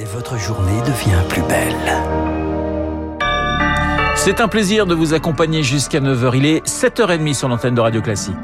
Et votre journée devient plus belle. C'est un plaisir de vous accompagner jusqu'à 9h. Il est 7h30 sur l'antenne de Radio Classique.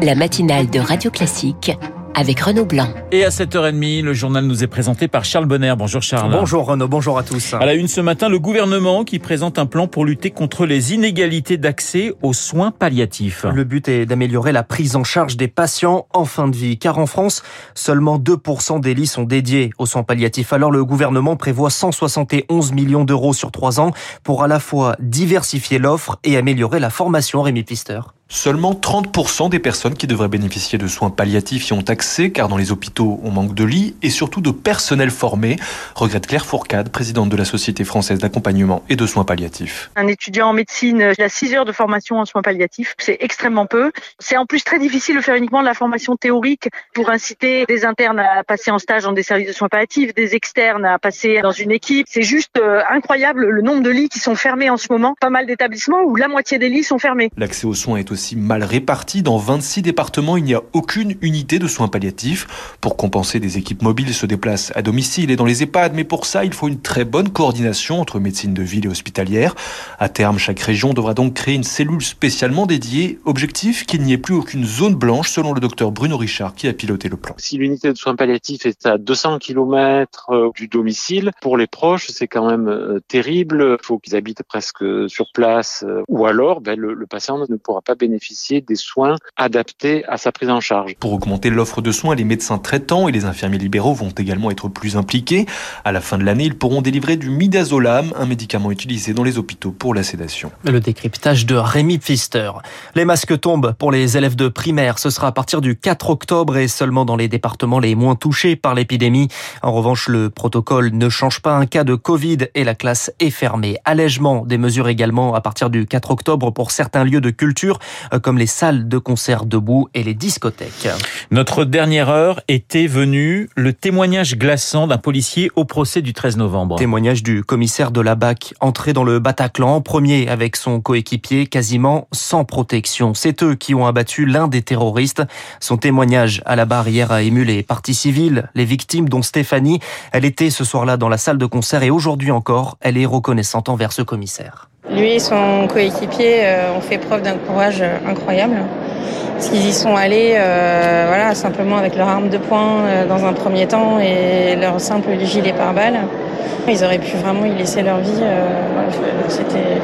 La matinale de Radio Classique avec Renaud Blanc. Et à 7h30, le journal nous est présenté par Charles Bonner. Bonjour Charles. Bonjour Renaud, bonjour à tous. À la une ce matin, le gouvernement qui présente un plan pour lutter contre les inégalités d'accès aux soins palliatifs. Le but est d'améliorer la prise en charge des patients en fin de vie, car en France, seulement 2% des lits sont dédiés aux soins palliatifs. Alors le gouvernement prévoit 171 millions d'euros sur trois ans pour à la fois diversifier l'offre et améliorer la formation. Rémi Pister. Seulement 30% des personnes qui devraient bénéficier de soins palliatifs y ont accès, car dans les hôpitaux, on manque de lits et surtout de personnel formé, regrette Claire Fourcade, présidente de la Société française d'accompagnement et de soins palliatifs. Un étudiant en médecine, il a 6 heures de formation en soins palliatifs, c'est extrêmement peu. C'est en plus très difficile de faire uniquement de la formation théorique pour inciter des internes à passer en stage dans des services de soins palliatifs, des externes à passer dans une équipe. C'est juste euh, incroyable le nombre de lits qui sont fermés en ce moment. Pas mal d'établissements où la moitié des lits sont fermés. L'accès aux soins est aussi mal répartis. Dans 26 départements, il n'y a aucune unité de soins palliatifs. Pour compenser, des équipes mobiles se déplacent à domicile et dans les EHPAD, mais pour ça, il faut une très bonne coordination entre médecine de ville et hospitalière. À terme, chaque région devra donc créer une cellule spécialement dédiée. Objectif, qu'il n'y ait plus aucune zone blanche, selon le docteur Bruno Richard, qui a piloté le plan. Si l'unité de soins palliatifs est à 200 km euh, du domicile, pour les proches, c'est quand même euh, terrible. Il faut qu'ils habitent presque sur place, euh, ou alors ben, le, le patient ne pourra pas des soins adaptés à sa prise en charge. Pour augmenter l'offre de soins, les médecins traitants et les infirmiers libéraux vont également être plus impliqués. À la fin de l'année, ils pourront délivrer du midazolam, un médicament utilisé dans les hôpitaux pour la sédation. Le décryptage de Rémi Pfister. Les masques tombent pour les élèves de primaire. Ce sera à partir du 4 octobre et seulement dans les départements les moins touchés par l'épidémie. En revanche, le protocole ne change pas. Un cas de Covid et la classe est fermée. Allègement des mesures également à partir du 4 octobre pour certains lieux de culture comme les les salles de concert debout et les discothèques. Notre dernière heure était venue le témoignage glaçant d'un policier au procès du 13 novembre. Témoignage du commissaire de la BAC, entré dans le Bataclan, premier avec son coéquipier, quasiment sans protection. C'est eux qui ont abattu l'un des terroristes. Son témoignage à la barrière a ému les parties civiles, les victimes dont Stéphanie. Elle était ce soir-là dans la salle de concert et aujourd'hui encore, elle est reconnaissante envers ce commissaire. Lui et son coéquipier euh, ont fait preuve d'un courage euh, incroyable. Qu'ils y sont allés euh, voilà, simplement avec leur arme de poing dans un premier temps et leur simple gilet pare-balles. Ils auraient pu vraiment y laisser leur vie. C'était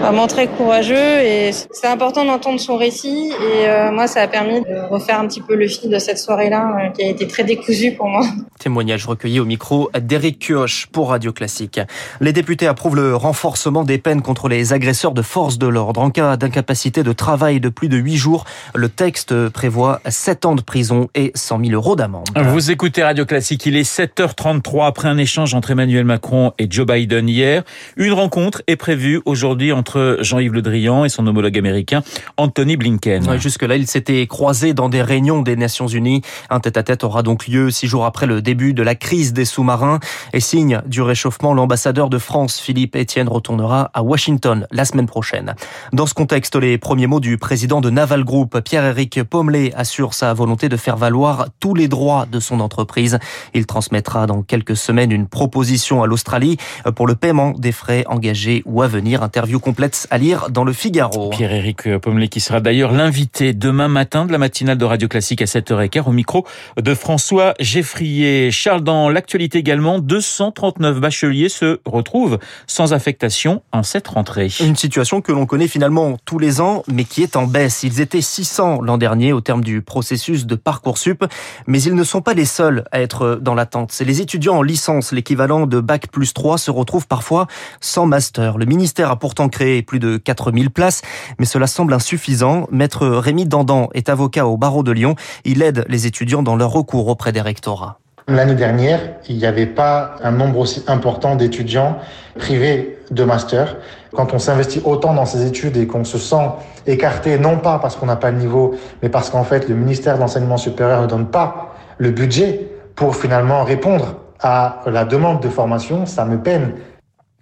vraiment très courageux et c'est important d'entendre son récit et euh, moi ça a permis de refaire un petit peu le fil de cette soirée-là euh, qui a été très décousue pour moi. Témoignage recueilli au micro d'Éric Kioch pour Radio Classique. Les députés approuvent le renforcement des peines contre les agresseurs de force de l'ordre. En cas d'incapacité de travail de plus de 8 jours, le texte prévoit 7 ans de prison et 100 000 euros d'amende. Vous écoutez Radio Classique, il est 7h33 après un échange entre Emmanuel Macron et Joe Biden hier. Une rencontre est prévue aujourd'hui entre Jean-Yves Le Drian et son homologue américain Anthony Blinken. Ouais, Jusque-là, ils s'étaient croisés dans des réunions des Nations Unies. Un tête-à-tête aura donc lieu six jours après le début de la crise des sous-marins. Et signe du réchauffement, l'ambassadeur de France, Philippe Etienne, retournera à Washington la semaine prochaine. Dans ce contexte, les premiers mots du président de Naval Group, Pierre-Éric Pommelet, assure sa volonté de faire valoir tous les droits de son entreprise. Il transmettra dans quelques semaines une proposition à l'Australie pour le paiement des frais engagés ou à venir. Interview complète à lire dans le Figaro. Pierre-Éric Pommelet qui sera d'ailleurs l'invité demain matin de la matinale de Radio Classique à 7h15 au micro de François Geffrier. Charles, dans l'actualité également, 239 bacheliers se retrouvent sans affectation en cette rentrée. Une situation que l'on connaît finalement tous les ans, mais qui est en baisse. Ils étaient 600 l'an dernier au terme du processus de Parcoursup, mais ils ne sont pas les seuls à être dans l'attente. C'est les étudiants en licence, l'équivalent de Bac plus 3, se retrouvent parfois sans master. Le ministère a pourtant créé plus de 4000 places, mais cela semble insuffisant. Maître Rémi Dandan est avocat au barreau de Lyon. Il aide les étudiants dans leur recours auprès des rectorats. L'année dernière, il n'y avait pas un nombre aussi important d'étudiants privés de master. Quand on s'investit autant dans ces études et qu'on se sent écarté, non pas parce qu'on n'a pas le niveau, mais parce qu'en fait le ministère de l'enseignement supérieur ne donne pas le budget pour finalement répondre à la demande de formation, ça me peine.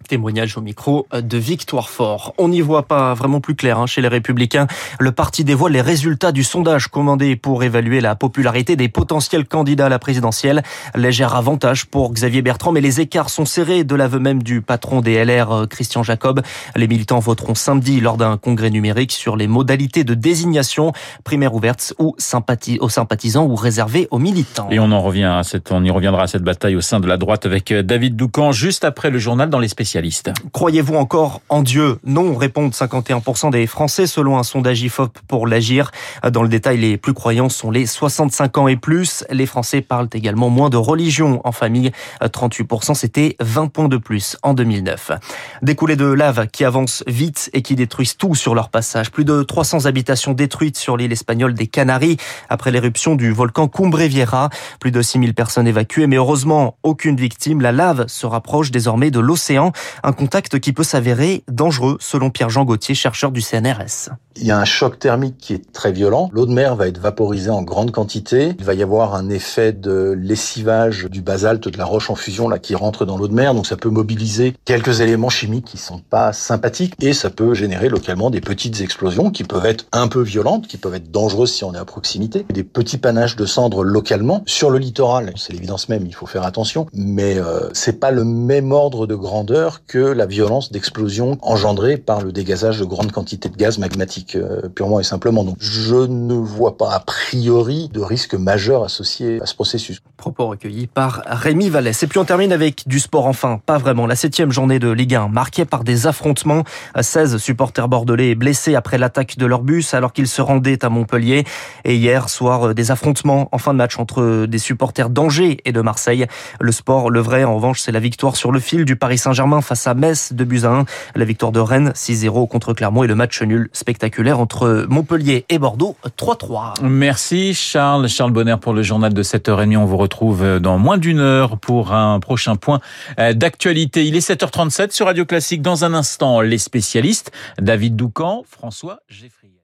Témoignage au micro de Victoire Fort. On n'y voit pas vraiment plus clair hein, chez les Républicains. Le parti dévoile les résultats du sondage commandé pour évaluer la popularité des potentiels candidats à la présidentielle. Léger avantage pour Xavier Bertrand, mais les écarts sont serrés de l'aveu même du patron des LR, Christian Jacob. Les militants voteront samedi lors d'un congrès numérique sur les modalités de désignation, primaire ouverte ou sympathie, aux sympathisants ou réservées aux militants. Et on en revient à cette, on y reviendra à cette bataille au sein de la droite avec David Doucan juste après le journal dans les Croyez-vous encore en Dieu? Non, répondent 51% des Français selon un sondage IFOP pour l'Agir. Dans le détail, les plus croyants sont les 65 ans et plus. Les Français parlent également moins de religion en famille. 38%, c'était 20 points de plus en 2009. Des de lave qui avancent vite et qui détruisent tout sur leur passage. Plus de 300 habitations détruites sur l'île espagnole des Canaries après l'éruption du volcan Cumbre Vieja. Plus de 6000 personnes évacuées, mais heureusement, aucune victime. La lave se rapproche désormais de l'océan. Un contact qui peut s'avérer dangereux, selon Pierre-Jean Gauthier, chercheur du CNRS. Il y a un choc thermique qui est très violent. L'eau de mer va être vaporisée en grande quantité. Il va y avoir un effet de lessivage du basalte, de la roche en fusion là qui rentre dans l'eau de mer. Donc ça peut mobiliser quelques éléments chimiques qui sont pas sympathiques et ça peut générer localement des petites explosions qui peuvent être un peu violentes, qui peuvent être dangereuses si on est à proximité. Des petits panaches de cendres localement sur le littoral. C'est l'évidence même, il faut faire attention. Mais euh, c'est pas le même ordre de grandeur que la violence d'explosion engendrée par le dégazage de grandes quantités de gaz magmatique euh, purement et simplement. Donc je ne vois pas a priori de risque majeur associé à ce processus. Propos recueillis par Rémi Vallès. Et puis on termine avec du sport enfin, pas vraiment. La septième journée de Ligue 1 marquée par des affrontements. 16 supporters bordelais blessés après l'attaque de leur bus alors qu'ils se rendaient à Montpellier. Et hier soir, des affrontements en fin de match entre des supporters d'Angers et de Marseille. Le sport, le vrai en revanche, c'est la victoire sur le fil du Paris Saint-Germain face à Metz de buts à 1. La victoire de Rennes 6-0 contre Clermont et le match nul spectaculaire entre Montpellier et Bordeaux 3-3. Merci Charles. Charles Bonner pour le journal de 7h30. On vous retrouve dans moins d'une heure pour un prochain point d'actualité. Il est 7h37 sur Radio Classique. Dans un instant, les spécialistes David Doucan, François Geffrier.